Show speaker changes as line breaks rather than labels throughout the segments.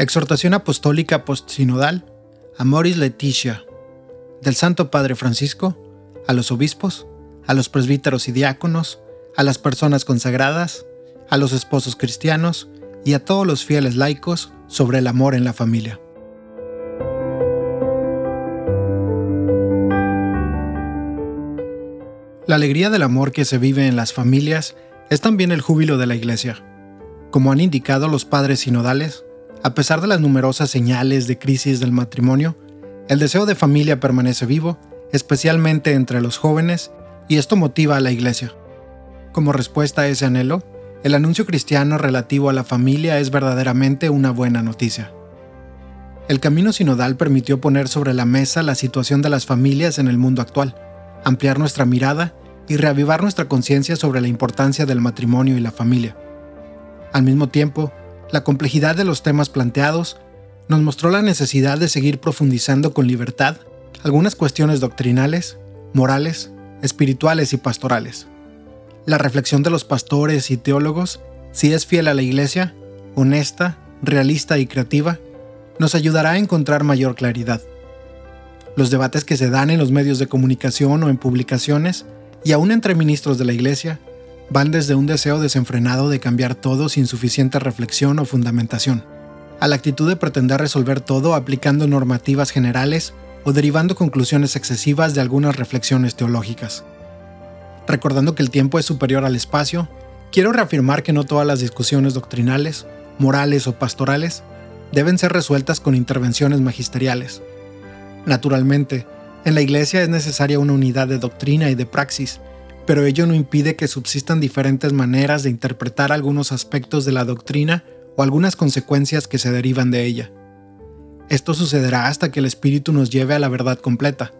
Exhortación Apostólica Postsinodal Amoris Leticia del Santo Padre Francisco a los obispos, a los presbíteros y diáconos, a las personas consagradas, a los esposos cristianos y a todos los fieles laicos sobre el amor en la familia. La alegría del amor que se vive en las familias es también el júbilo de la Iglesia. Como han indicado los padres sinodales, a pesar de las numerosas señales de crisis del matrimonio, el deseo de familia permanece vivo, especialmente entre los jóvenes, y esto motiva a la Iglesia. Como respuesta a ese anhelo, el anuncio cristiano relativo a la familia es verdaderamente una buena noticia. El camino sinodal permitió poner sobre la mesa la situación de las familias en el mundo actual, ampliar nuestra mirada y reavivar nuestra conciencia sobre la importancia del matrimonio y la familia. Al mismo tiempo, la complejidad de los temas planteados nos mostró la necesidad de seguir profundizando con libertad algunas cuestiones doctrinales, morales, espirituales y pastorales. La reflexión de los pastores y teólogos, si es fiel a la Iglesia, honesta, realista y creativa, nos ayudará a encontrar mayor claridad. Los debates que se dan en los medios de comunicación o en publicaciones y aún entre ministros de la Iglesia, van desde un deseo desenfrenado de cambiar todo sin suficiente reflexión o fundamentación, a la actitud de pretender resolver todo aplicando normativas generales o derivando conclusiones excesivas de algunas reflexiones teológicas. Recordando que el tiempo es superior al espacio, quiero reafirmar que no todas las discusiones doctrinales, morales o pastorales deben ser resueltas con intervenciones magisteriales. Naturalmente, en la Iglesia es necesaria una unidad de doctrina y de praxis, pero ello no impide que subsistan diferentes maneras de interpretar algunos aspectos de la doctrina o algunas consecuencias que se derivan de ella. Esto sucederá hasta que el Espíritu nos lleve a la verdad completa,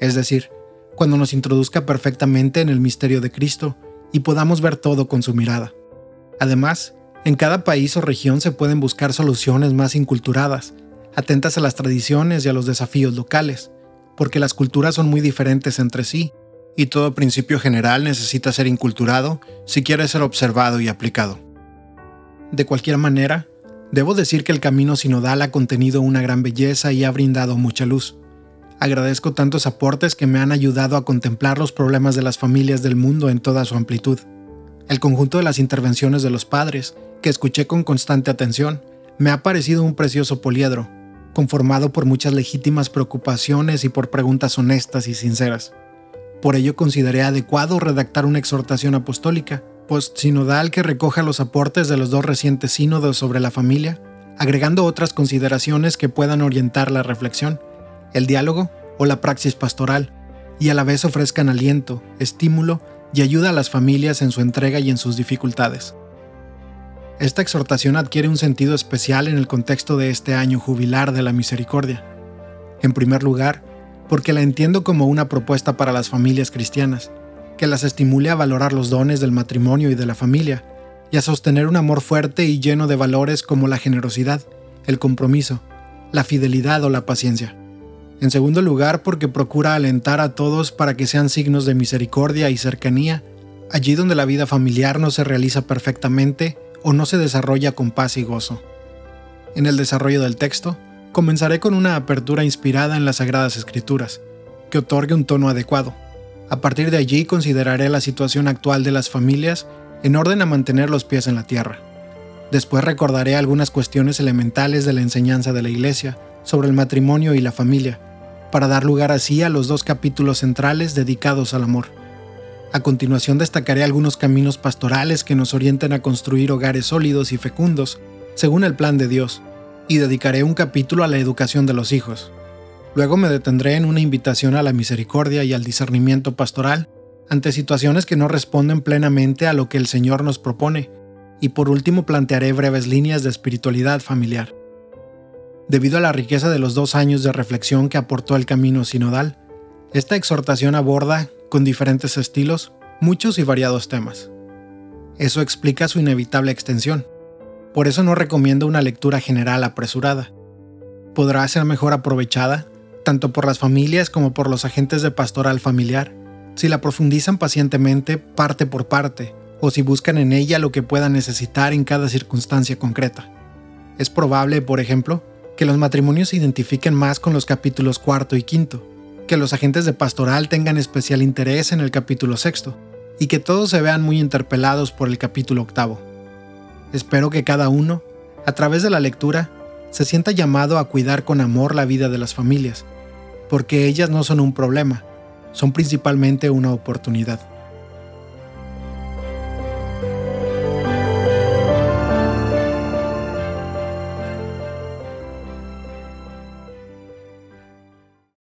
es decir, cuando nos introduzca perfectamente en el misterio de Cristo y podamos ver todo con su mirada. Además, en cada país o región se pueden buscar soluciones más inculturadas, atentas a las tradiciones y a los desafíos locales, porque las culturas son muy diferentes entre sí, y todo principio general necesita ser inculturado si quiere ser observado y aplicado. De cualquier manera, debo decir que el camino sinodal ha contenido una gran belleza y ha brindado mucha luz. Agradezco tantos aportes que me han ayudado a contemplar los problemas de las familias del mundo en toda su amplitud. El conjunto de las intervenciones de los padres, que escuché con constante atención, me ha parecido un precioso poliedro, conformado por muchas legítimas preocupaciones y por preguntas honestas y sinceras. Por ello consideré adecuado redactar una exhortación apostólica, post-sinodal que recoja los aportes de los dos recientes sínodos sobre la familia, agregando otras consideraciones que puedan orientar la reflexión, el diálogo o la praxis pastoral, y a la vez ofrezcan aliento, estímulo y ayuda a las familias en su entrega y en sus dificultades. Esta exhortación adquiere un sentido especial en el contexto de este año jubilar de la misericordia. En primer lugar, porque la entiendo como una propuesta para las familias cristianas, que las estimule a valorar los dones del matrimonio y de la familia, y a sostener un amor fuerte y lleno de valores como la generosidad, el compromiso, la fidelidad o la paciencia. En segundo lugar, porque procura alentar a todos para que sean signos de misericordia y cercanía, allí donde la vida familiar no se realiza perfectamente o no se desarrolla con paz y gozo. En el desarrollo del texto, comenzaré con una apertura inspirada en las Sagradas Escrituras, que otorgue un tono adecuado. A partir de allí consideraré la situación actual de las familias en orden a mantener los pies en la tierra. Después recordaré algunas cuestiones elementales de la enseñanza de la Iglesia sobre el matrimonio y la familia, para dar lugar así a los dos capítulos centrales dedicados al amor. A continuación destacaré algunos caminos pastorales que nos orienten a construir hogares sólidos y fecundos, según el plan de Dios, y dedicaré un capítulo a la educación de los hijos. Luego me detendré en una invitación a la misericordia y al discernimiento pastoral ante situaciones que no responden plenamente a lo que el Señor nos propone, y por último plantearé breves líneas de espiritualidad familiar. Debido a la riqueza de los dos años de reflexión que aportó el camino sinodal, esta exhortación aborda con diferentes estilos, muchos y variados temas. Eso explica su inevitable extensión. Por eso no recomiendo una lectura general apresurada. Podrá ser mejor aprovechada, tanto por las familias como por los agentes de pastoral familiar, si la profundizan pacientemente parte por parte, o si buscan en ella lo que puedan necesitar en cada circunstancia concreta. Es probable, por ejemplo, que los matrimonios se identifiquen más con los capítulos cuarto y quinto, que los agentes de pastoral tengan especial interés en el capítulo sexto, y que todos se vean muy interpelados por el capítulo octavo. Espero que cada uno, a través de la lectura, se sienta llamado a cuidar con amor la vida de las familias, porque ellas no son un problema, son principalmente una oportunidad.